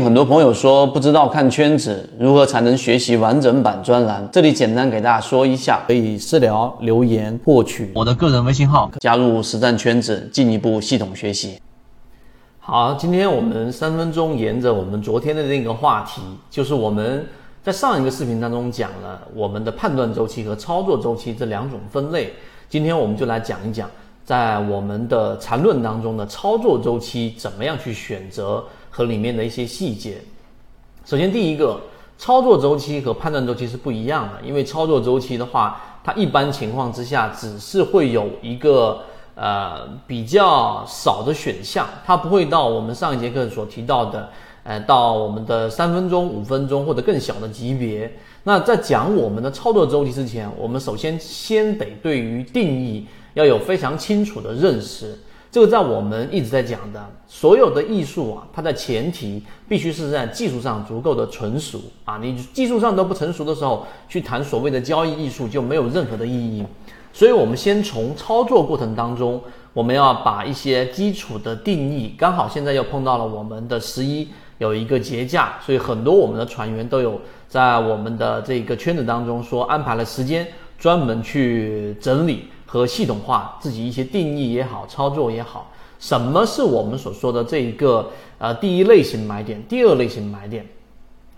很多朋友说不知道看圈子如何才能学习完整版专栏，这里简单给大家说一下，可以私聊留言获取我的个人微信号，加入实战圈子，进一步系统学习。好，今天我们三分钟沿着我们昨天的那个话题，就是我们在上一个视频当中讲了我们的判断周期和操作周期这两种分类，今天我们就来讲一讲在我们的缠论当中的操作周期怎么样去选择。和里面的一些细节。首先，第一个，操作周期和判断周期是不一样的。因为操作周期的话，它一般情况之下只是会有一个呃比较少的选项，它不会到我们上一节课所提到的，呃，到我们的三分钟、五分钟或者更小的级别。那在讲我们的操作周期之前，我们首先先得对于定义要有非常清楚的认识。这个在我们一直在讲的所有的艺术啊，它的前提必须是在技术上足够的成熟啊。你技术上都不成熟的时候，去谈所谓的交易艺术就没有任何的意义。所以，我们先从操作过程当中，我们要把一些基础的定义。刚好现在又碰到了我们的十一有一个节假，所以很多我们的船员都有在我们的这个圈子当中说安排了时间专门去整理。和系统化自己一些定义也好，操作也好，什么是我们所说的这一个呃第一类型买点，第二类型买点？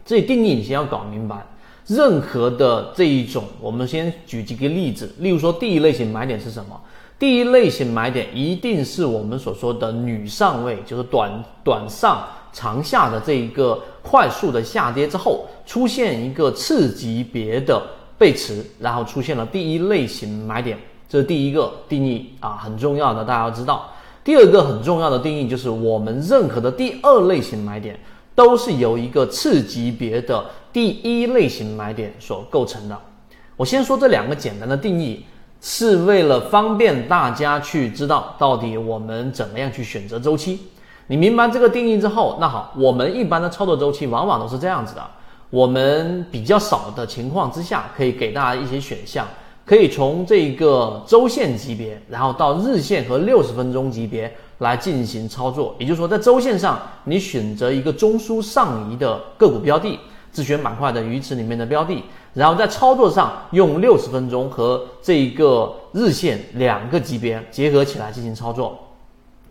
这定义你先要搞明白。任何的这一种，我们先举几个例子，例如说第一类型买点是什么？第一类型买点一定是我们所说的女上位，就是短短上长下的这一个快速的下跌之后，出现一个次级别的背驰，然后出现了第一类型买点。这是第一个定义啊，很重要的，大家要知道。第二个很重要的定义就是，我们任何的第二类型买点都是由一个次级别的第一类型买点所构成的。我先说这两个简单的定义，是为了方便大家去知道到底我们怎么样去选择周期。你明白这个定义之后，那好，我们一般的操作周期往往都是这样子的。我们比较少的情况之下，可以给大家一些选项。可以从这个周线级别，然后到日线和六十分钟级别来进行操作。也就是说，在周线上，你选择一个中枢上移的个股标的，自选板块的鱼池里面的标的，然后在操作上用六十分钟和这一个日线两个级别结合起来进行操作，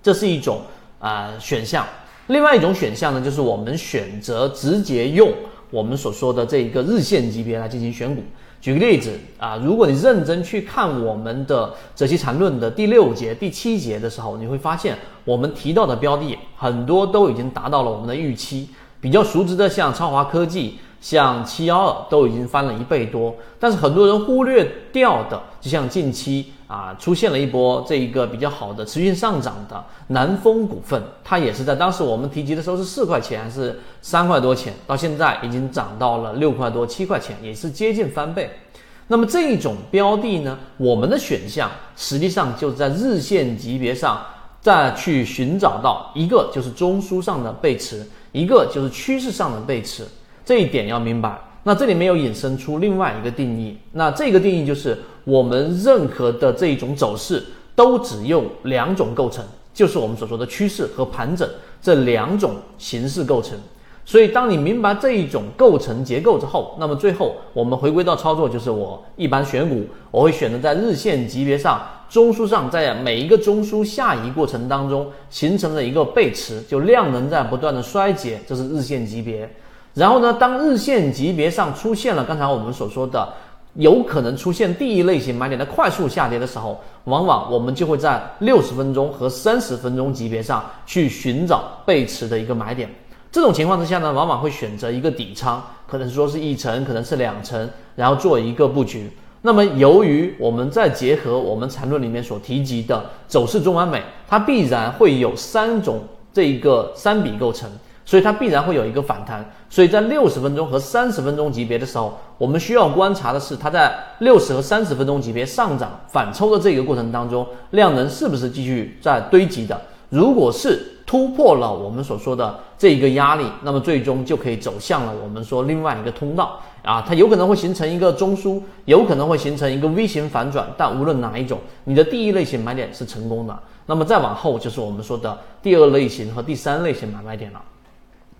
这是一种啊选项。另外一种选项呢，就是我们选择直接用我们所说的这一个日线级别来进行选股。举个例子啊，如果你认真去看我们的《择期缠论》的第六节、第七节的时候，你会发现我们提到的标的很多都已经达到了我们的预期。比较熟知的，像超华科技。像七幺二都已经翻了一倍多，但是很多人忽略掉的，就像近期啊出现了一波这一个比较好的持续上涨的南风股份，它也是在当时我们提及的时候是四块钱还是三块多钱，到现在已经涨到了六块多七块钱，也是接近翻倍。那么这一种标的呢，我们的选项实际上就是在日线级别上再去寻找到一个就是中枢上的背驰，一个就是趋势上的背驰。这一点要明白，那这里面又引申出另外一个定义，那这个定义就是我们任何的这一种走势都只用两种构成，就是我们所说的趋势和盘整这两种形式构成。所以，当你明白这一种构成结构之后，那么最后我们回归到操作，就是我一般选股，我会选择在日线级别上、中枢上，在每一个中枢下移过程当中形成了一个背驰，就量能在不断的衰竭，这是日线级别。然后呢，当日线级别上出现了刚才我们所说的有可能出现第一类型买点的快速下跌的时候，往往我们就会在六十分钟和三十分钟级别上去寻找背驰的一个买点。这种情况之下呢，往往会选择一个底仓，可能说是一层，可能是两层，然后做一个布局。那么，由于我们再结合我们缠论里面所提及的走势中完美，它必然会有三种这一个三笔构成。所以它必然会有一个反弹，所以在六十分钟和三十分钟级别的时候，我们需要观察的是它在六十和三十分钟级别上涨反抽的这个过程当中，量能是不是继续在堆积的？如果是突破了我们所说的这一个压力，那么最终就可以走向了我们说另外一个通道啊，它有可能会形成一个中枢，有可能会形成一个 V 型反转，但无论哪一种，你的第一类型买点是成功的，那么再往后就是我们说的第二类型和第三类型买卖点了。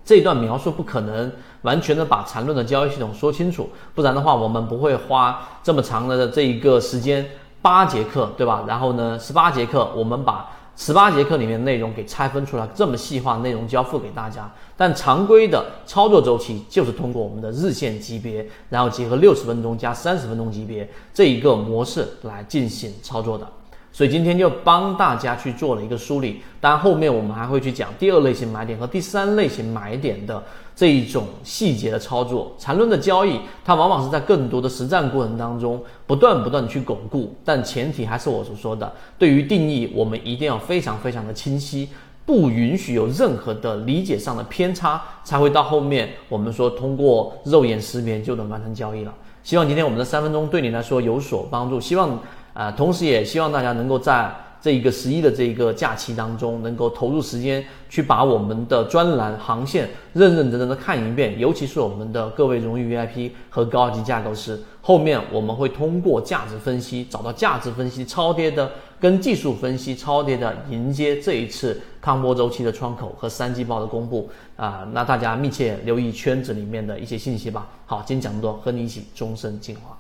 这一段描述不可能完全的把缠论的交易系统说清楚，不然的话我们不会花这么长的这一个时间八节课，对吧？然后呢，十八节课我们把十八节课里面内容给拆分出来，这么细化内容交付给大家。但常规的操作周期就是通过我们的日线级别，然后结合六十分钟加三十分钟级别这一个模式来进行操作的。所以今天就帮大家去做了一个梳理，当然后面我们还会去讲第二类型买点和第三类型买点的这一种细节的操作。缠论的交易，它往往是在更多的实战过程当中不断不断的去巩固，但前提还是我所说的，对于定义我们一定要非常非常的清晰，不允许有任何的理解上的偏差，才会到后面我们说通过肉眼识别就能完成交易了。希望今天我们的三分钟对你来说有所帮助，希望。啊，同时也希望大家能够在这一个十一的这一个假期当中，能够投入时间去把我们的专栏航线认认真真的看一遍，尤其是我们的各位荣誉 VIP 和高级架构师。后面我们会通过价值分析找到价值分析超跌的，跟技术分析超跌的，迎接这一次康波周期的窗口和三季报的公布啊。那大家密切留意圈子里面的一些信息吧。好，今天讲这么多，和你一起终身进化。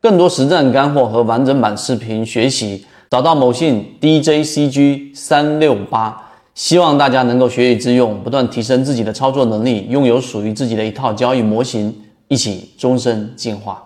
更多实战干货和完整版视频学习，找到某信 DJCG 三六八。希望大家能够学以致用，不断提升自己的操作能力，拥有属于自己的一套交易模型，一起终身进化。